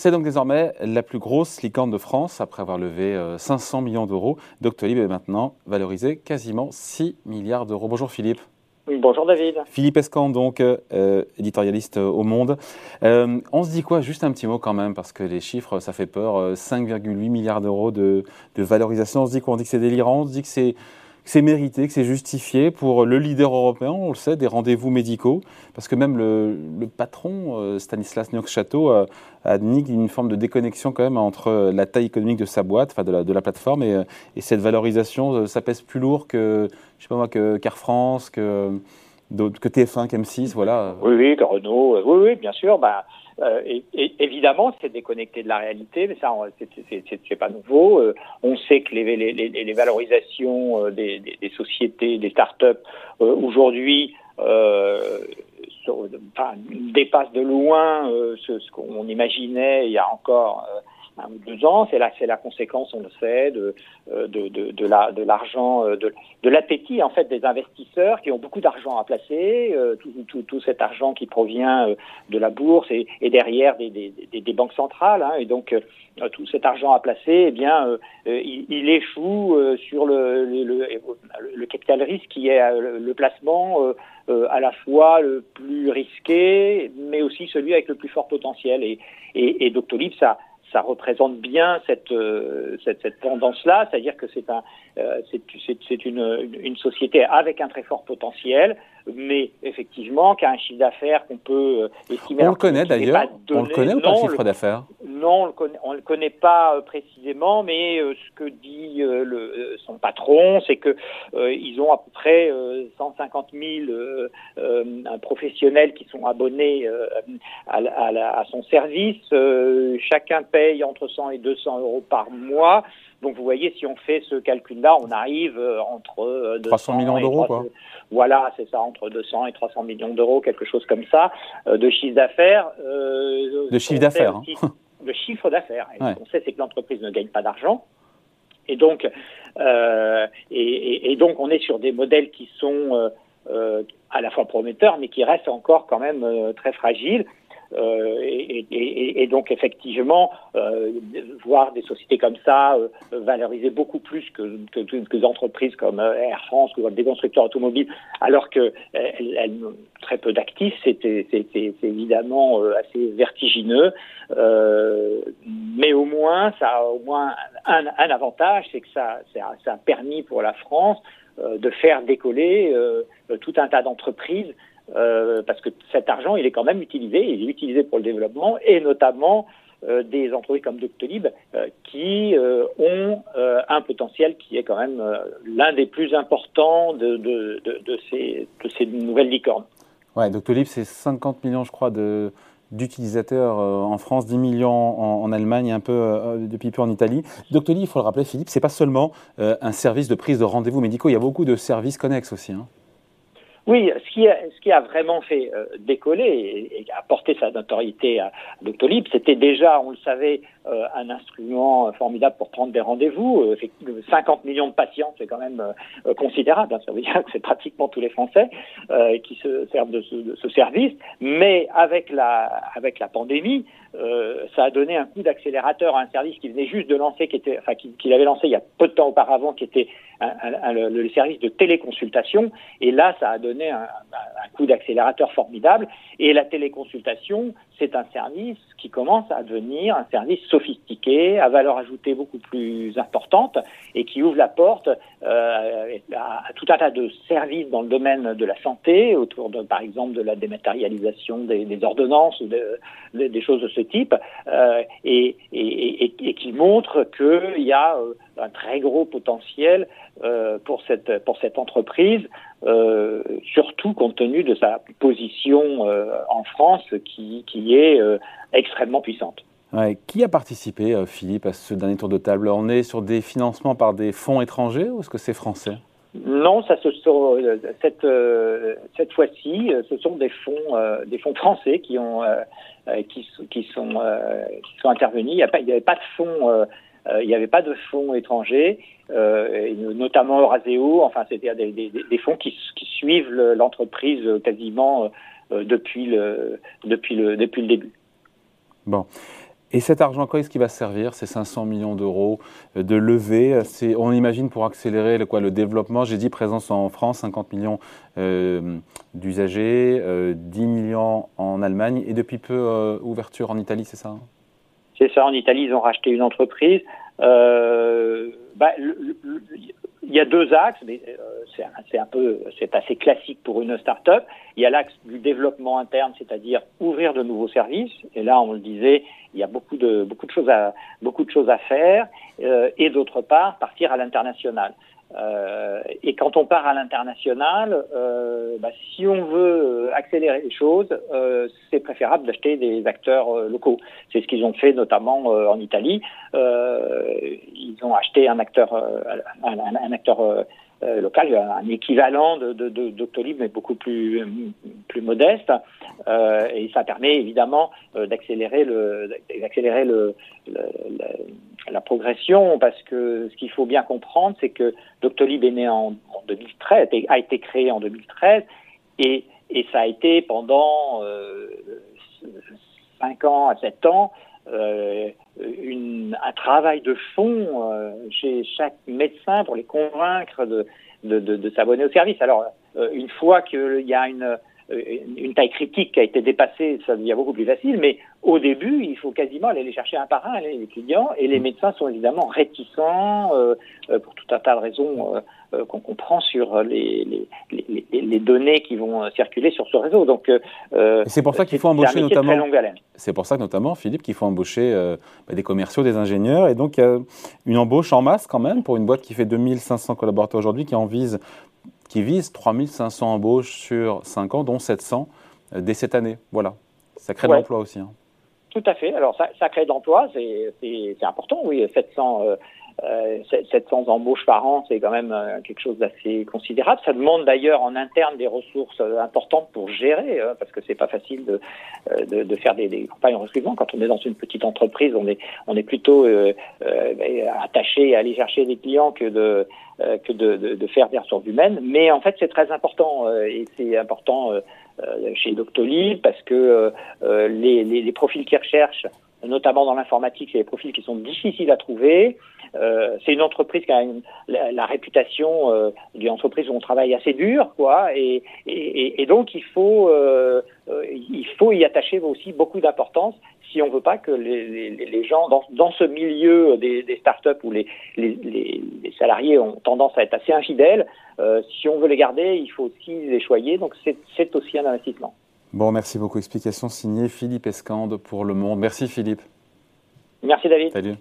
C'est donc désormais la plus grosse licorne de France, après avoir levé 500 millions d'euros. Doctolib est maintenant valorisé quasiment 6 milliards d'euros. Bonjour Philippe. Bonjour David. Philippe Escan, donc euh, éditorialiste au Monde. Euh, on se dit quoi? Juste un petit mot quand même, parce que les chiffres, ça fait peur. 5,8 milliards d'euros de, de, valorisation. On se dit quoi? On dit que c'est délirant, on se dit que c'est c'est mérité, que c'est justifié pour le leader européen, on le sait, des rendez-vous médicaux, parce que même le, patron, euh, Stanislas Niox-Château, a admis une forme de déconnexion quand même entre la taille économique de sa boîte, de la, plateforme, et, et, cette valorisation, euh, ça pèse plus lourd que, je sais pas moi, que Car France, que, que TF1, qu'M6, voilà. Oui, oui, Renault, euh, oui, oui, bien sûr, bah, euh, évidemment, c'est déconnecté de la réalité, mais ça, c'est pas nouveau. Euh, on sait que les, valorisations des, sociétés, des start-up aujourd'hui dépassent de loin ce qu'on imaginait il y a encore deux ans. C'est la, c'est la conséquence, on le sait, de, euh, de, de, de, la, de l'argent, euh, de, de l'appétit en fait des investisseurs qui ont beaucoup d'argent à placer, euh, tout, tout, tout, cet argent qui provient de la bourse et, et derrière des, des, des, banques centrales. Hein, et donc tout cet argent à placer, eh bien, il, il, échoue sur le, le, le, capital risque qui est le, placement à la fois le plus risqué, mais aussi celui avec le plus fort potentiel. Et, et, et Doctolib, ça, ça représente bien cette, euh, cette, cette tendance-là, c'est-à-dire que c'est un, euh, c'est une, une, société avec un très fort potentiel, mais effectivement qui a un chiffre d'affaires qu'on peut euh, estimer. On le connaît d'ailleurs. On le connaît ou pas le chiffre d'affaires? Non, on le connaît, on le connaît pas précisément, mais ce que dit le, son patron, c'est que ils ont à peu près 150 000 professionnels qui sont abonnés à, à, à, son service. chacun paye entre 100 et 200 euros par mois. Donc vous voyez, si on fait ce calcul-là, on arrive euh, entre 300 euh, millions d'euros, quoi. Voilà, c'est ça, entre 200 et 300 millions d'euros, quelque chose comme ça, euh, de chiffre d'affaires. de chiffre d'affaires. Hein. De chiffre d'affaires. Ce qu'on sait, c'est que l'entreprise ne gagne pas d'argent. Et donc, euh, et, et, donc, on est sur des modèles qui sont euh, à la fois prometteurs, mais qui restent encore quand même très fragiles. Euh, et, donc effectivement, euh, voir des sociétés comme ça euh, valoriser beaucoup plus que, que, que, des entreprises comme Air France ou des constructeurs automobiles, alors qu'elles elles, ont très peu d'actifs, c'est évidemment assez vertigineux. mais au moins, ça a au moins un, avantage, c'est que ça, ça, a permis pour la France de faire décoller tout un tas d'entreprises euh, parce que cet argent, il est quand même utilisé, il est utilisé pour le développement, et notamment euh, des entreprises comme Doctolib euh, qui euh, ont un potentiel qui est quand même l'un des plus importants de, ces, nouvelles licornes. Ouais, Doctolib, c'est 50 millions, je crois, d'utilisateurs en France, 10 millions en, Allemagne et un peu depuis peu en Italie. Doctolib, il faut le rappeler, Philippe, c'est pas seulement un service de prise de rendez-vous médicaux, il y a beaucoup de services connexes aussi. Hein. Oui, ce qui, a, vraiment fait euh, décoller et, apporter sa notoriété à Doctolib, c'était déjà, on le savait, euh, un instrument formidable pour prendre des rendez-vous. 50 euh, millions de patients, c'est quand même considérable. Hein, ça veut dire que c'est pratiquement tous les Français qui se servent de ce, de ce, service. Mais avec la, avec la pandémie, ça a donné un coup d'accélérateur à un service qui venait juste de lancer, qui était, enfin, qu'il avait lancé il y a peu de temps auparavant, qui était le, service de téléconsultation. Et là, ça a donné un, coup d'accélérateur formidable. Et la téléconsultation, c'est un service qui commence à devenir un service sophistiqué, à valeur ajoutée beaucoup plus importante, et qui ouvre la porte euh, à, tout un tas de services dans le domaine de la santé, autour de, par exemple, de la dématérialisation des, ordonnances de, des choses de ce type, euh, et, qui montre qu'il y a euh, un très gros potentiel euh, pour cette pour cette entreprise, surtout compte tenu de sa position en France qui, qui est extrêmement puissante. Qui a participé, Philippe, à ce dernier tour de table? On est sur des financements par des fonds étrangers ou est-ce que c'est français? Non, ça se sont, cette cette fois-ci, ce sont des fonds des fonds français qui ont qui, sont qui sont intervenus. Il n'y avait pas de fonds euh, il n'y avait pas de fonds étrangers, euh, notamment Euraseo. Enfin, c'était des, fonds qui, suivent l'entreprise quasiment euh, depuis le depuis le depuis le début. Bon. Et cet argent, quoi est-ce qui va servir Ces 500 millions d'euros de levée, on imagine pour accélérer le, quoi, le développement. J'ai dit présence en France, 50 millions d'usagers, 10 millions en Allemagne et depuis peu ouverture en Italie, c'est ça C'est ça, en Italie, ils ont racheté une entreprise. Bah, il y a deux axes, euh, c'est assez classique pour une start-up. Il y a l'axe du développement interne, c'est-à-dire ouvrir de nouveaux services. Et là, on le disait, il y a beaucoup de choses à faire. Euh, et d'autre part, partir à l'international. Euh, et quand on part à l'international, euh, bah, si on veut accélérer les choses, c'est préférable d'acheter des acteurs locaux. C'est ce qu'ils ont fait notamment en Italie. ils ont acheté un acteur, un acteur euh, local, un équivalent de, de, de Doctolib, mais beaucoup plus, plus modeste. Euh, et ça permet évidemment euh, d'accélérer le, d'accélérer le, le, la progression, parce que ce qu'il faut bien comprendre, c'est que Doctolib est né en, en 2013, a été créé en 2013, et, et ça a été pendant euh, 5 ans à 7 ans euh, un travail de fond euh, chez chaque médecin pour les convaincre de, de, de, de s'abonner au service. Alors, euh, une fois qu'il y a une, une taille critique qui a été dépassée, ça devient beaucoup plus facile, mais au début, il faut quasiment aller les chercher un par un, les étudiants, et les médecins sont évidemment réticents euh, pour tout un tas de raisons euh, qu'on comprend sur les, les, les, les, données qui vont circuler sur ce réseau. Donc, euh, c'est pour ça qu'il faut embaucher notamment. C'est pour ça que notamment, Philippe, qu'il faut embaucher euh, bah, des commerciaux, des ingénieurs, et donc une embauche en masse quand même pour une boîte qui fait 2500 collaborateurs aujourd'hui, qui en vise, qui vise 3500 embauches sur 5 ans, dont 700 dès cette année. Voilà, ça crée de l'emploi aussi. Hein. Tout à fait. Alors ça, ça crée de l'emploi, c'est important, oui, 700 euh, 700 embauches par an, c'est quand même euh, quelque chose d'assez considérable. Ça demande d'ailleurs en interne des ressources euh, importantes pour gérer, hein, parce que c'est pas facile de, euh, de, faire des, campagnes de recrutement. Quand on est dans une petite entreprise, on est, on est plutôt euh, attaché à aller chercher des clients que de que de, faire des ressources humaines. Mais en fait, c'est très important et c'est important chez Doctolib parce que les, les profils qu'ils recherchent notamment dans l'informatique, c'est des profils qui sont difficiles à trouver. Euh, c'est une entreprise qui a la, réputation euh, d'une entreprise où on travaille assez dur, quoi, et, et, et donc il faut euh, euh, il faut y attacher aussi beaucoup d'importance si on veut pas que les, les, gens dans, dans, ce milieu des, des startups où les, les, salariés ont tendance à être assez infidèles, euh, si on veut les garder, il faut aussi les choyer. Donc c'est aussi un investissement. Bon, merci beaucoup. Explication signée Philippe Escande pour Le Monde. Merci Philippe. Merci David. Salut.